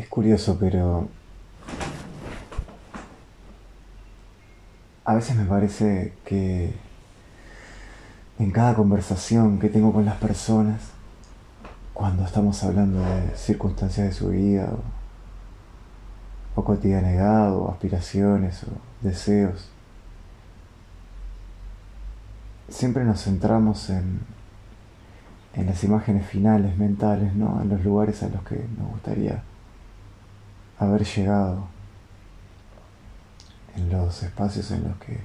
Es curioso, pero a veces me parece que en cada conversación que tengo con las personas, cuando estamos hablando de circunstancias de su vida, o, o cotidianidad, o aspiraciones, o deseos, siempre nos centramos en, en las imágenes finales mentales, ¿no? en los lugares a los que nos gustaría haber llegado, en los espacios en los que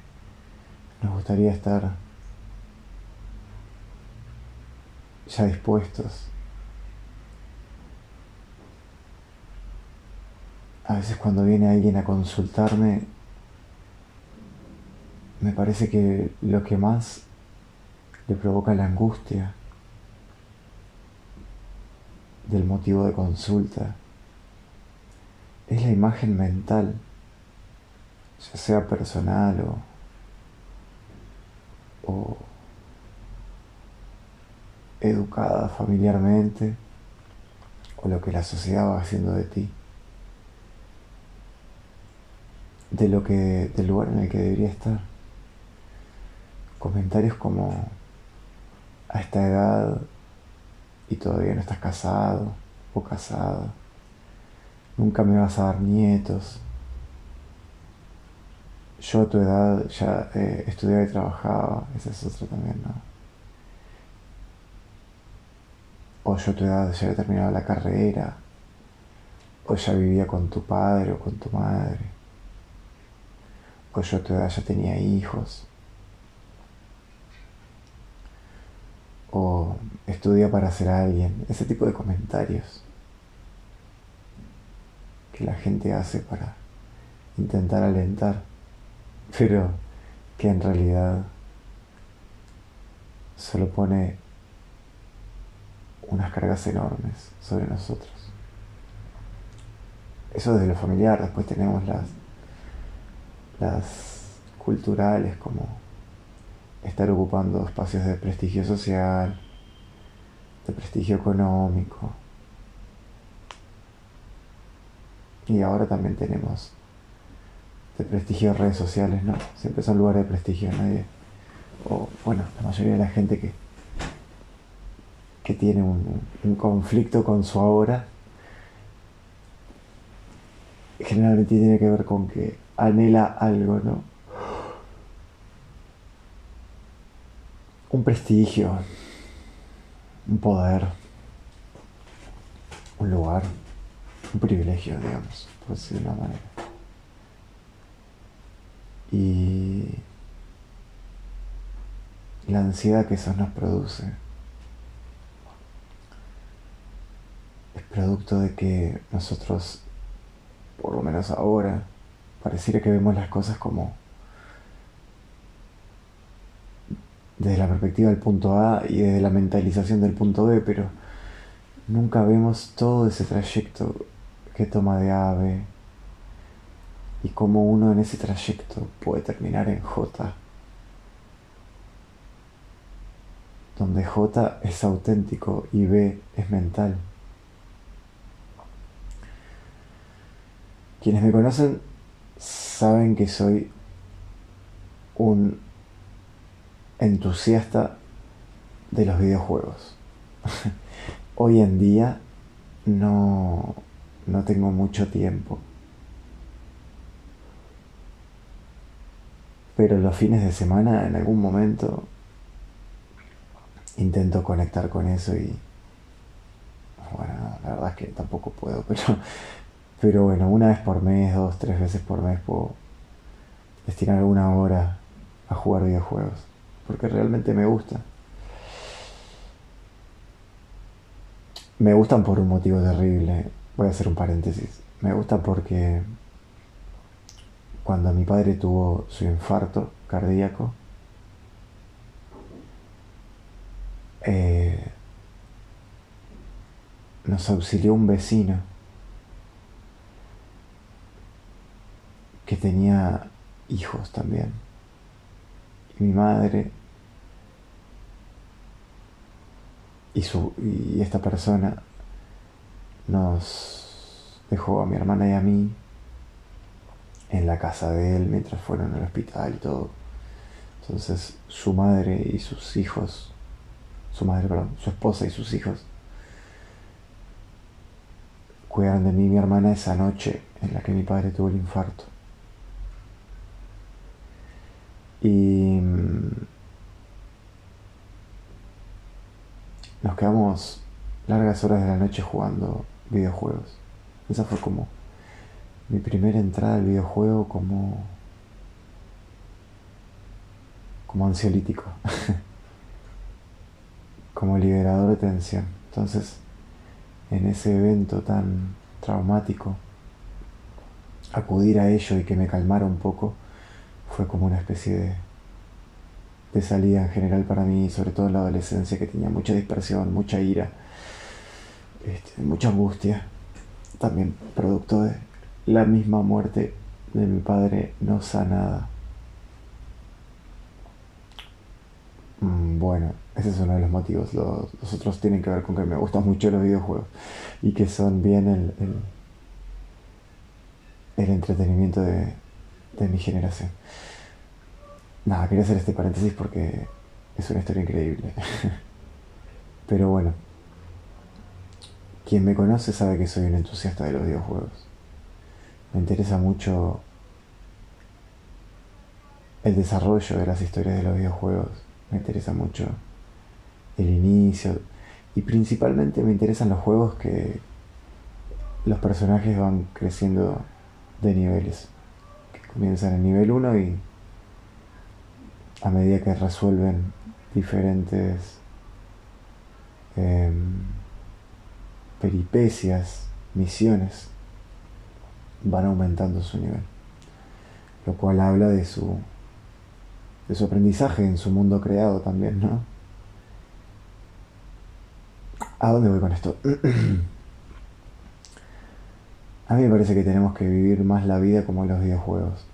nos gustaría estar ya dispuestos. A veces cuando viene alguien a consultarme, me parece que lo que más le provoca la angustia del motivo de consulta es la imagen mental, ya sea personal o, o educada familiarmente o lo que la sociedad va haciendo de ti, de lo que, del lugar en el que debería estar. Comentarios como a esta edad y todavía no estás casado o casada, nunca me vas a dar nietos. Yo a tu edad ya eh, estudiaba y trabajaba, esa es otra también, ¿no? O yo a tu edad ya había terminado la carrera, o ya vivía con tu padre o con tu madre, o yo a tu edad ya tenía hijos. o estudia para ser alguien, ese tipo de comentarios que la gente hace para intentar alentar, pero que en realidad solo pone unas cargas enormes sobre nosotros. Eso desde lo familiar, después tenemos las, las culturales como estar ocupando espacios de prestigio social, de prestigio económico. Y ahora también tenemos de prestigio de redes sociales, ¿no? Siempre son lugares de prestigio, nadie. O bueno, la mayoría de la gente que, que tiene un, un conflicto con su ahora, generalmente tiene que ver con que anhela algo, ¿no? un prestigio, un poder, un lugar, un privilegio, digamos, por decirlo de una manera. Y la ansiedad que eso nos produce es producto de que nosotros, por lo menos ahora, pareciera que vemos las cosas como desde la perspectiva del punto A y desde la mentalización del punto B, pero nunca vemos todo ese trayecto que toma de A a B y cómo uno en ese trayecto puede terminar en J, donde J es auténtico y B es mental. Quienes me conocen saben que soy un entusiasta de los videojuegos. Hoy en día no, no tengo mucho tiempo. Pero los fines de semana, en algún momento, intento conectar con eso y... Bueno, la verdad es que tampoco puedo, pero, pero bueno, una vez por mes, dos, tres veces por mes puedo destinar alguna hora a jugar videojuegos porque realmente me gusta. Me gustan por un motivo terrible. Voy a hacer un paréntesis. Me gusta porque cuando mi padre tuvo su infarto cardíaco, eh, nos auxilió un vecino que tenía hijos también mi madre y, su, y esta persona nos, dejó a mi hermana y a mí en la casa de él mientras fueron al hospital y todo. Entonces su madre y sus hijos, su madre, perdón, su esposa y sus hijos cuidaron de mí y mi hermana esa noche en la que mi padre tuvo el infarto. Y mm, nos quedamos largas horas de la noche jugando videojuegos. Esa fue como mi primera entrada al videojuego como como ansiolítico, como liberador de tensión. Entonces, en ese evento tan traumático, acudir a ello y que me calmara un poco fue como una especie de, de salida en general para mí, sobre todo en la adolescencia que tenía mucha dispersión, mucha ira, este, mucha angustia, también producto de la misma muerte de mi padre no sanada. Mm, bueno, ese es uno de los motivos. Los, otros tienen que ver con que me gustan mucho los videojuegos y que son bien el, el, entretenimiento de, de mi generación. Nada, quería hacer este paréntesis porque es una historia increíble. Pero bueno, quien me conoce sabe que soy un entusiasta de los videojuegos. Me interesa mucho el desarrollo de las historias de los videojuegos. Me interesa mucho el inicio. Y principalmente me interesan los juegos que los personajes van creciendo de niveles. Que comienzan en nivel 1 y a medida que resuelven diferentes em, peripecias, misiones, van aumentando su nivel. Lo cual habla de su, de su aprendizaje en su mundo creado también, ¿no? ¿A dónde voy con esto? A mí me parece que tenemos que vivir más la vida como los videojuegos.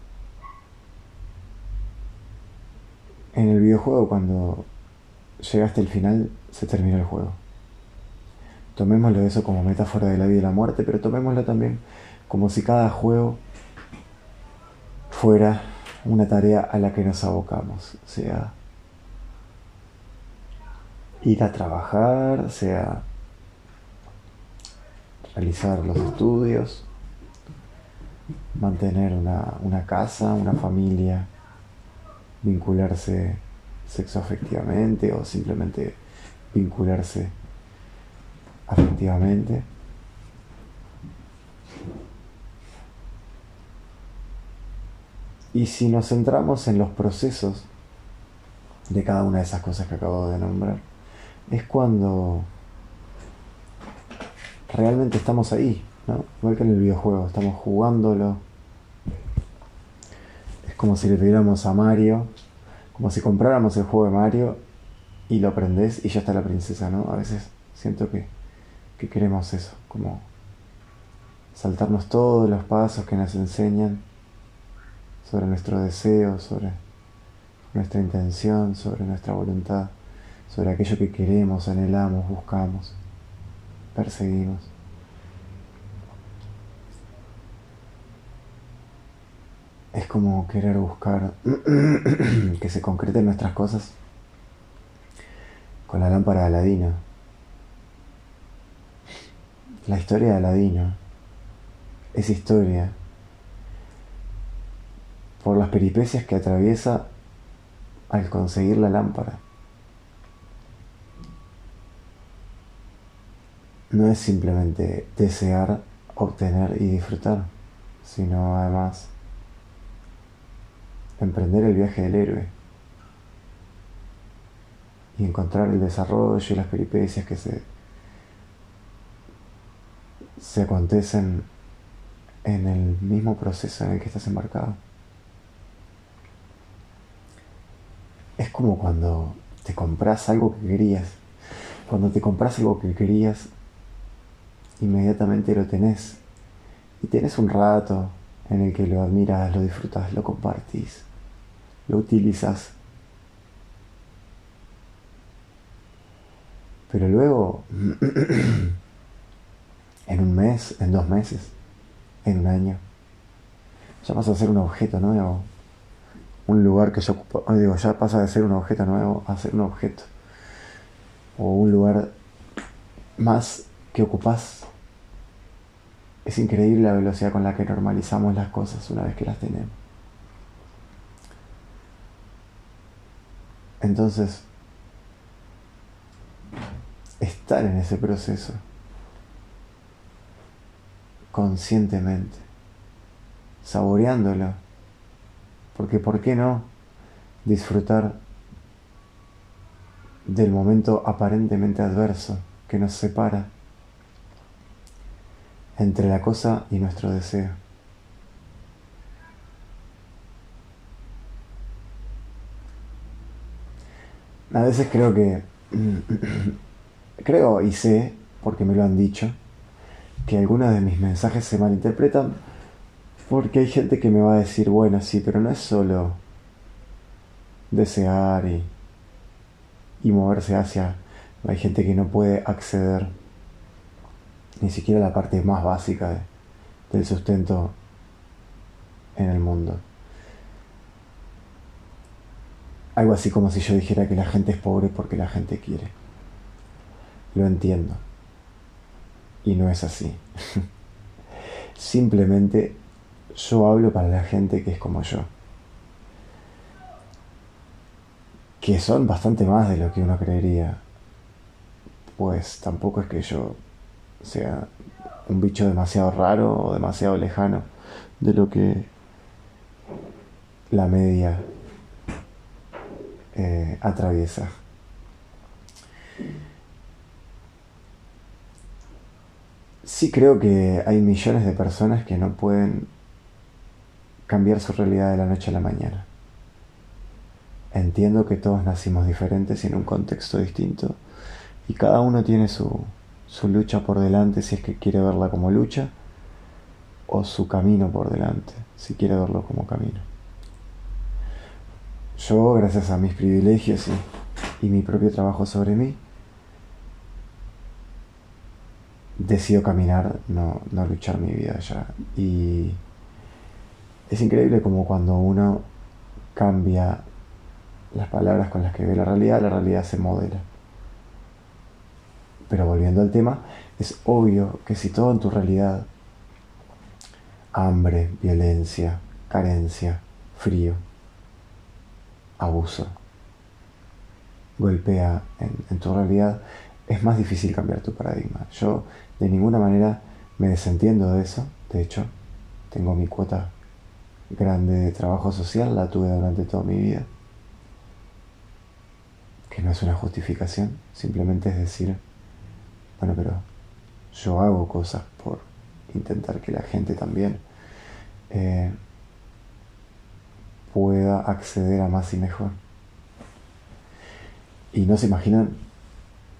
En el videojuego cuando llegaste al final se termina el juego. Tomémoslo eso como metáfora de la vida y la muerte, pero tomémoslo también como si cada juego fuera una tarea a la que nos abocamos, sea ir a trabajar, sea realizar los estudios, mantener una, una casa, una familia, vincularse sexoafectivamente o simplemente vincularse afectivamente. Y si nos centramos en los procesos de cada una de esas cosas que acabo de nombrar, es cuando realmente estamos ahí, ¿no? Igual que en el videojuego, estamos jugándolo. Es como si le pidiéramos a Mario, como si compráramos el juego de Mario y lo aprendes y ya está la princesa, ¿no? A veces siento que, que queremos eso, como saltarnos todos los pasos que nos enseñan sobre nuestro deseo, sobre nuestra intención, sobre nuestra voluntad, sobre aquello que queremos, anhelamos, buscamos, perseguimos. Es como querer buscar que se concreten nuestras cosas con la lámpara de Aladino. La historia de Aladino, esa historia por las peripecias que atraviesa al conseguir la lámpara. No es simplemente desear, obtener y disfrutar, sino además emprender el viaje del héroe y encontrar el desarrollo y las peripecias que se, se acontecen en el mismo proceso en el que estás embarcado. Es como cuando te compras algo que querías. Cuando te compras algo que querías, inmediatamente lo tenés. Y tenés un rato en el que lo admiras, lo disfrutas, lo compartís, lo utilizas. Pero luego, en un mes, en dos meses, en un año. Ya pasa a ser un objeto nuevo. Un lugar que yo ocupo, digo, ya pasa de ser un objeto nuevo a ser un objeto. O un lugar más que ocupás. Es increíble la velocidad con la que normalizamos las cosas una vez que las tenemos. Entonces, estar en ese proceso conscientemente, saboreándolo, porque ¿por qué no disfrutar del momento aparentemente adverso que nos separa entre la cosa y nuestro deseo? A veces creo que, creo y sé, porque me lo han dicho, que algunos de mis mensajes se malinterpretan porque hay gente que me va a decir, bueno, sí, pero no es solo desear y, y moverse hacia... Hay gente que no puede acceder ni siquiera a la parte más básica del sustento en el mundo. Algo así como si yo dijera que la gente es pobre porque la gente quiere. Lo entiendo. Y no es así. Simplemente yo hablo para la gente que es como yo. Que son bastante más de lo que uno creería. Pues tampoco es que yo sea un bicho demasiado raro o demasiado lejano de lo que la media eh, atraviesa. Sí creo que hay millones de personas que no pueden cambiar su realidad de la noche a la mañana. Entiendo que todos nacimos diferentes y en un contexto distinto y cada uno tiene su, su lucha por delante si es que quiere verla como lucha o su camino por delante si quiere verlo como camino. Yo, gracias a mis privilegios y, mi propio trabajo sobre mí, decido caminar, no, no luchar mi vida ya. Y es increíble como cuando uno cambia las palabras con las que ve la realidad, la realidad se modela. Pero volviendo al tema, es obvio que si todo en tu realidad, hambre, violencia, carencia, frío, abuso golpea en, tu realidad, es más difícil cambiar tu paradigma. Yo de ninguna manera me desentiendo de eso. De hecho, tengo mi cuota grande de trabajo social, la tuve durante toda mi vida. Que no es una justificación, simplemente es decir, bueno, pero yo hago cosas por intentar que la gente también eh, pueda acceder a más y mejor. Y no se imaginan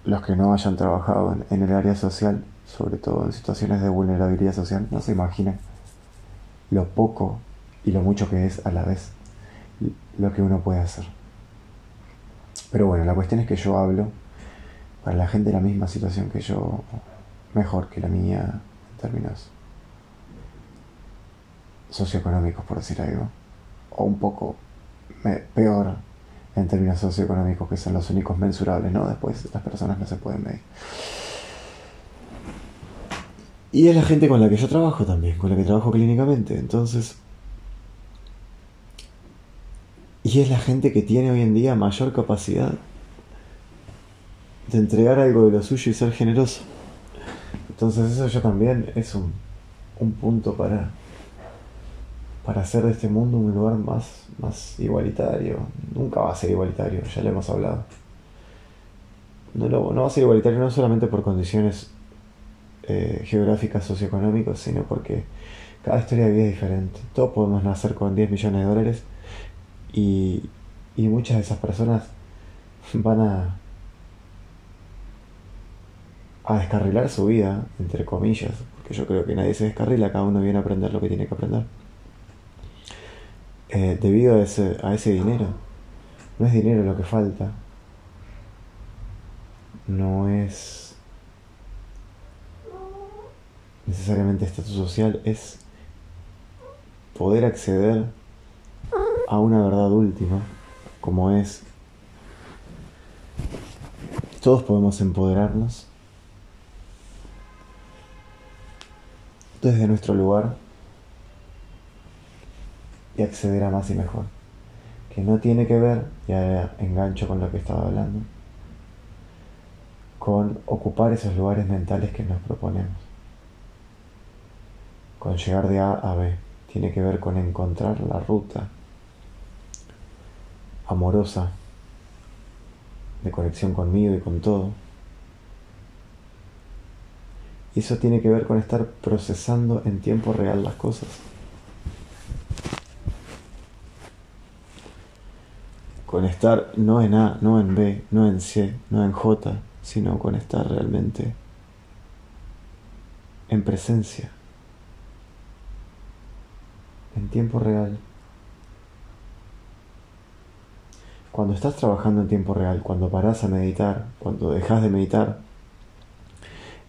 los que no hayan trabajado en, el área social, sobre todo en situaciones de vulnerabilidad social, no se imaginan lo poco y lo mucho que es a la vez lo que uno puede hacer. Pero bueno, la cuestión es que yo hablo para la gente en la misma situación que yo, mejor que la mía en términos socioeconómicos, por decir algo o un poco peor en términos socioeconómicos, que son los únicos mensurables, ¿no? Después las personas no se pueden medir. Y es la gente con la que yo trabajo también, con la que trabajo clínicamente. Entonces, y es la gente que tiene hoy en día mayor capacidad de entregar algo de lo suyo y ser generoso. Entonces eso ya también es un, un punto para, para hacer de este mundo un lugar más, más igualitario. Nunca va a ser igualitario, ya lo hemos hablado. No, va a ser igualitario no solamente por condiciones eh, geográficas, socioeconómicas, sino porque cada historia de vida es diferente. Todos podemos nacer con 10 millones de dólares y, y muchas de esas personas van a, a descarrilar su vida, entre comillas, porque yo creo que nadie se descarrila, cada uno viene a aprender lo que tiene que aprender. Eh, debido a ese, a ese dinero. No es dinero lo que falta. No es necesariamente estatus social, es poder acceder a una verdad última, como es, todos podemos empoderarnos desde nuestro lugar y acceder a más y mejor, que no tiene que ver, ya engancho con lo que estaba hablando, con ocupar esos lugares mentales que nos proponemos, con llegar de A a B, tiene que ver con encontrar la ruta amorosa de conexión conmigo y con todo. Y eso tiene que ver con estar procesando en tiempo real las cosas. Con estar no en A, no en B, no en C, no en J, sino con estar realmente en presencia, en tiempo real. Cuando estás trabajando en tiempo real, cuando paras a meditar, cuando dejas de meditar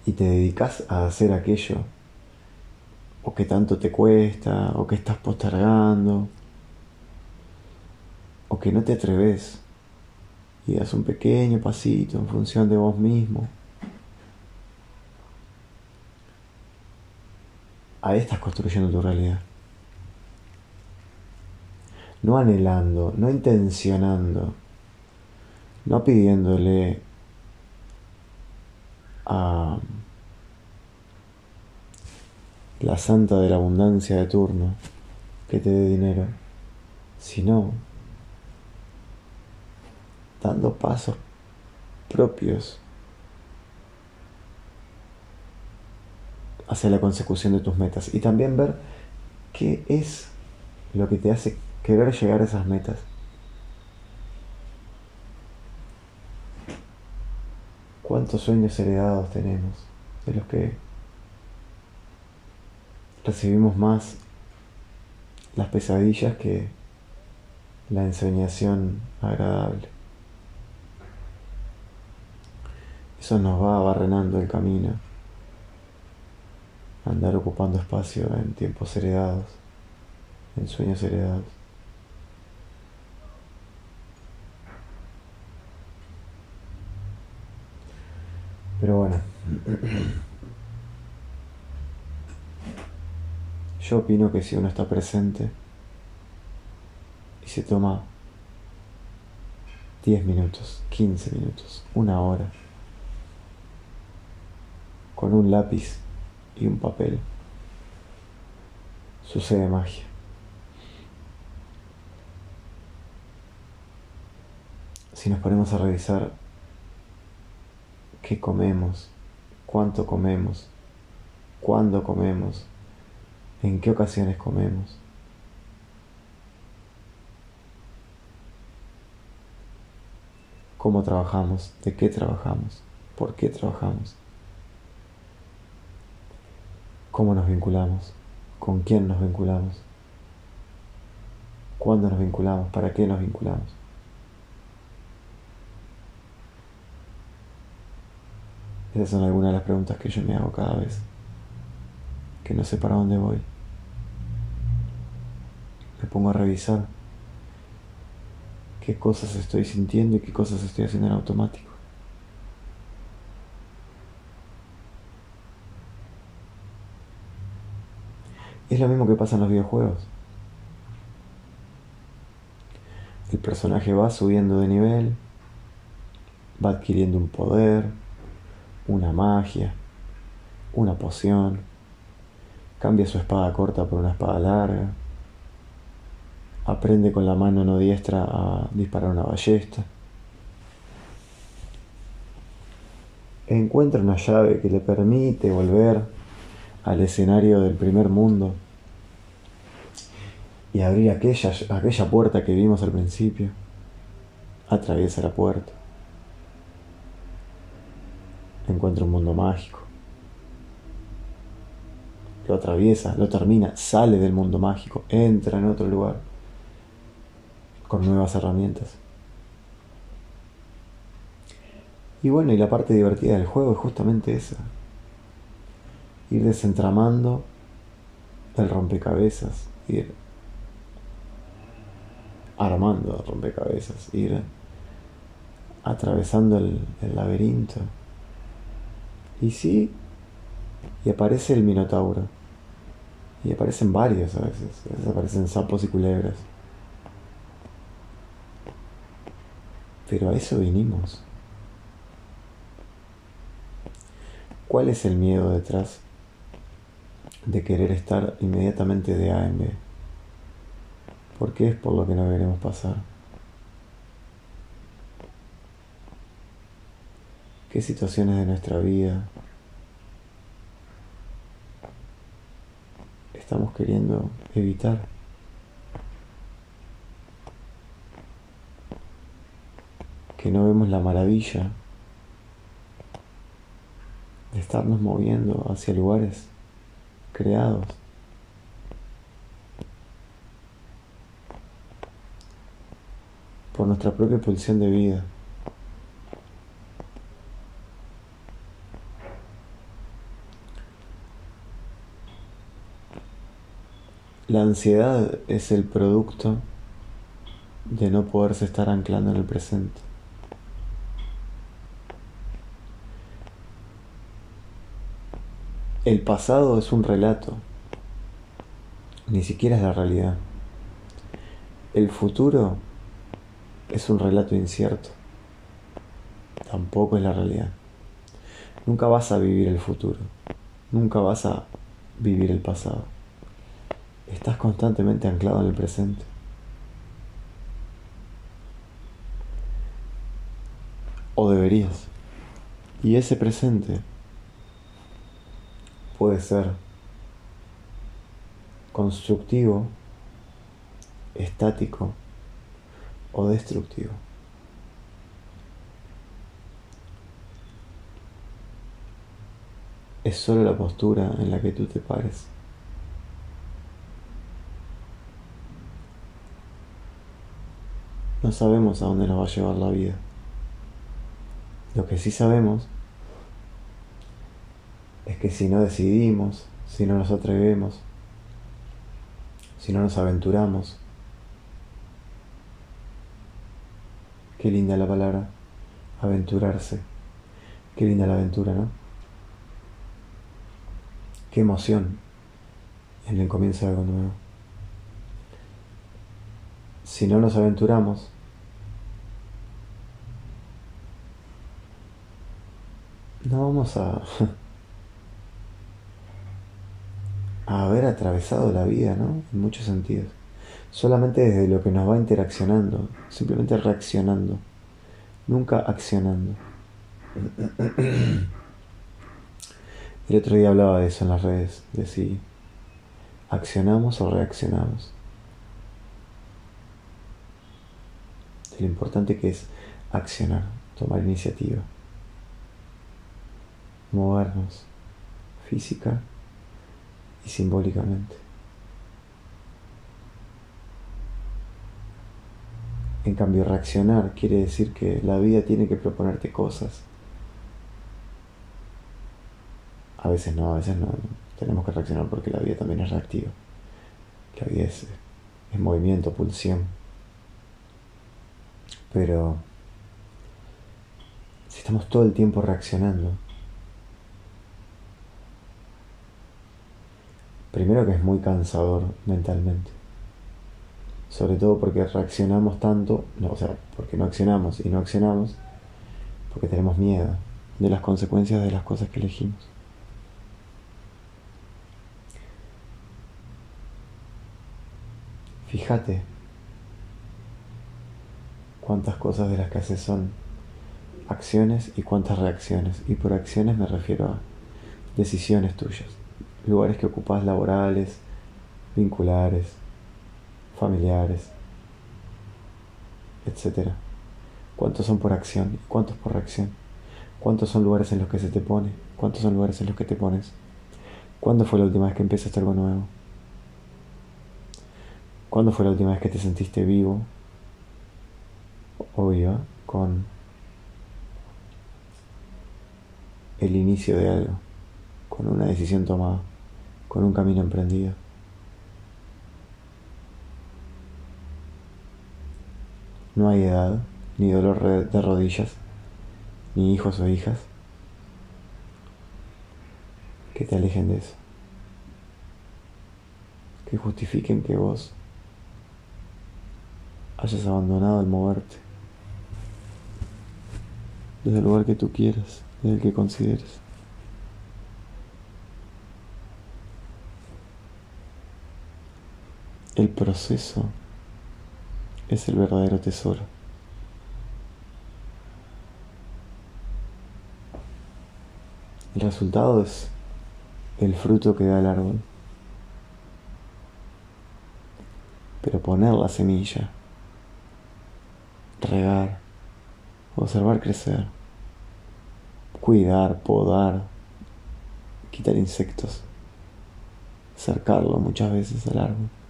y te dedicas a hacer aquello, o que tanto te cuesta, o que estás postergando, o que no te atreves y das un pequeño pasito en función de vos mismo. Ahí estás construyendo tu realidad no anhelando, no intencionando, no pidiéndole a la santa de la abundancia de turno que te dé dinero, sino dando pasos propios hacia la consecución de tus metas y también ver qué es lo que te hace querer llegar a esas metas. ¿Cuántos sueños heredados tenemos? De los que recibimos más las pesadillas que la ensoñación agradable. Eso nos va barrenando el camino, andar ocupando espacio en tiempos heredados, en sueños heredados. Pero bueno. Yo opino que si uno está presente y se toma 10 minutos, 15 minutos, una hora, con un lápiz y un papel, sucede magia. Si nos ponemos a revisar qué comemos, cuánto comemos, cuándo comemos, en qué ocasiones comemos. cómo trabajamos, de qué trabajamos, por qué trabajamos, cómo nos vinculamos, con quién nos vinculamos, cuándo nos vinculamos, para qué nos vinculamos. Esas son algunas de las preguntas que yo me hago cada vez, que no sé para dónde voy. Me pongo a revisar qué cosas estoy sintiendo y qué cosas estoy haciendo en automático. Es lo mismo que pasa en los videojuegos. El personaje va subiendo de nivel, va adquiriendo un poder, una magia, una poción, cambia su espada corta por una espada larga, aprende con la mano no diestra a disparar una ballesta, encuentra una llave que le permite volver al escenario del primer mundo y abrir aquella, aquella puerta que vimos al principio, atraviesa la puerta encuentra un mundo mágico. Lo atraviesa, lo termina, sale del mundo mágico, entra en otro lugar con nuevas herramientas. Y bueno, y la parte divertida del juego es justamente esa. Ir desentramando el rompecabezas, ir armando rompecabezas, ir atravesando el, el laberinto. Y sí, y aparece el Minotauro. Y aparecen varios a veces. A veces aparecen sapos y culebras. Pero a eso vinimos. ¿Cuál es el miedo detrás de querer estar inmediatamente de A en B? ¿Por qué es por lo que no queremos pasar? ¿Qué situaciones de nuestra vida estamos queriendo evitar? Que no vemos la maravilla de estarnos moviendo hacia lugares creados. Por nuestra propia pulsión de vida. La ansiedad es el producto de no poderse estar anclando en el presente. El pasado es un relato, ni siquiera es la realidad. El futuro es un relato incierto, tampoco es la realidad. Nunca vas a vivir el futuro, nunca vas a vivir el pasado. Estás constantemente anclado en el presente. O deberías. Y ese presente puede ser constructivo, estático o destructivo. Es solo la postura en la que tú te pares. No sabemos a dónde nos va a llevar la vida. Lo que sí sabemos es que si no decidimos, si no nos atrevemos, si no nos aventuramos, qué linda la palabra, aventurarse, qué linda la aventura, ¿no? Qué emoción en el comienzo de algo nuevo. Si no nos aventuramos, no vamos a a haber atravesado la vida, ¿no? En muchos sentidos. Solamente desde lo que nos va interaccionando, simplemente reaccionando, nunca accionando. El otro día hablaba de eso en las redes, de si accionamos o reaccionamos. Lo importante que es accionar, tomar iniciativa, movernos física y simbólicamente. En cambio, reaccionar quiere decir que la vida tiene que proponerte cosas. A veces no, a veces no. Tenemos que reaccionar porque la vida también es reactiva. La vida es, movimiento, pulsión. Pero si estamos todo el tiempo reaccionando, Primero que es muy cansador mentalmente. Sobre todo porque reaccionamos tanto, no, o sea, porque no accionamos y no accionamos, porque tenemos miedo de las consecuencias de las cosas que elegimos. Fíjate cuántas cosas de las que haces son acciones y cuántas reacciones. Y por acciones me refiero a decisiones tuyas lugares que ocupas laborales, vinculares, familiares, etc. ¿Cuántos son por acción y cuántos por reacción? ¿Cuántos son lugares en los que se te pone? ¿Cuántos son lugares en los que te pones? ¿Cuándo fue la última vez que empezaste algo nuevo? ¿Cuándo fue la última vez que te sentiste vivo o viva con el inicio de algo, con una decisión tomada? con un camino emprendido. No hay edad, ni dolor de rodillas, ni hijos o hijas que te alejen de eso. Que justifiquen que vos hayas abandonado el moverte desde el lugar que tú quieras, desde el que consideres. El proceso es el verdadero tesoro. El resultado es el fruto que da el árbol. Pero poner la semilla, regar, observar crecer, cuidar, podar, quitar insectos, cercarlo muchas veces al árbol.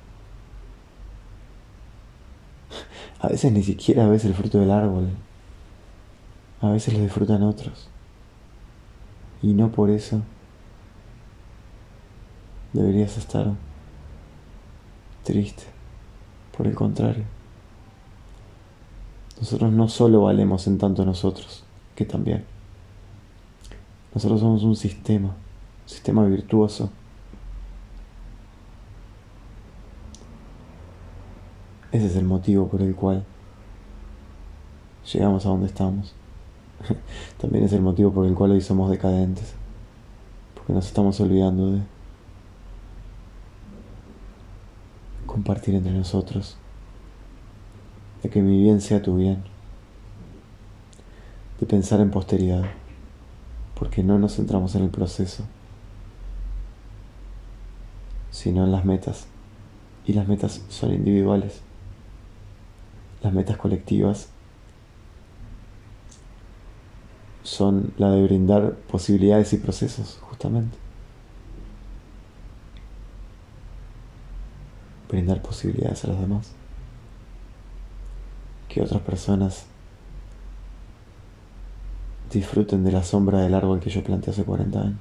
A veces ni siquiera ves el fruto del árbol. A veces lo disfrutan otros. Y no por eso deberías estar triste. Por el contrario. Nosotros no solo valemos en tanto nosotros, que también. Nosotros somos un sistema, un sistema virtuoso Ese es el motivo por el cual llegamos a donde estamos. También es el motivo por el cual hoy somos decadentes. Porque nos estamos olvidando de compartir entre nosotros. De que mi bien sea tu bien. De pensar en posteridad. Porque no nos centramos en el proceso, sino en las metas. Y las metas son individuales las metas colectivas son la de brindar posibilidades y procesos, justamente. Brindar posibilidades a los demás. Que otras personas disfruten de la sombra del árbol que yo planté hace 40 años.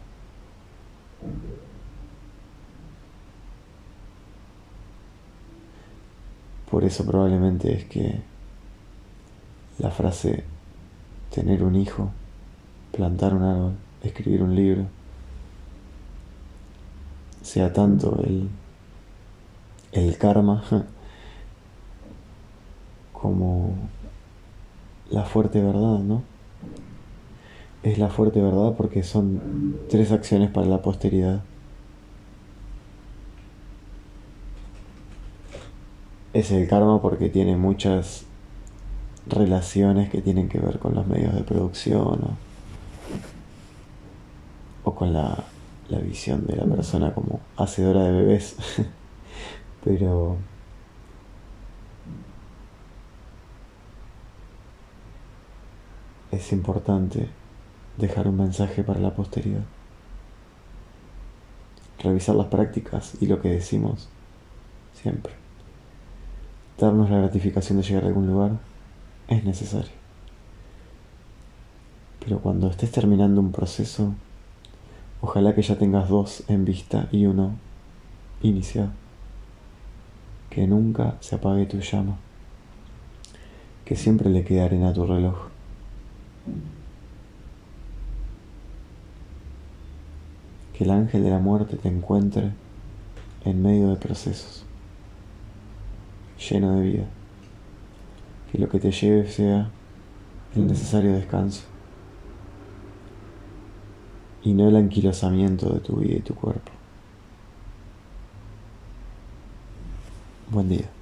Por eso probablemente es que la frase tener un hijo, plantar un árbol, escribir un libro, sea tanto el, el karma como la fuerte verdad, ¿no? Es la fuerte verdad porque son tres acciones para la posteridad. Es el karma porque tiene muchas relaciones que tienen que ver con los medios de producción o, con la, la visión de la persona como hacedora de bebés. Pero es importante dejar un mensaje para la posteridad. Revisar las prácticas y lo que decimos siempre darnos la gratificación de llegar a algún lugar es necesario. Pero cuando estés terminando un proceso, ojalá que ya tengas dos en vista y uno iniciado. Que nunca se apague tu llama. Que siempre le quede arena a tu reloj. Que el ángel de la muerte te encuentre en medio de procesos lleno de vida. Que lo que te lleve sea el necesario descanso y no el anquilosamiento de tu vida y tu cuerpo. Buen día.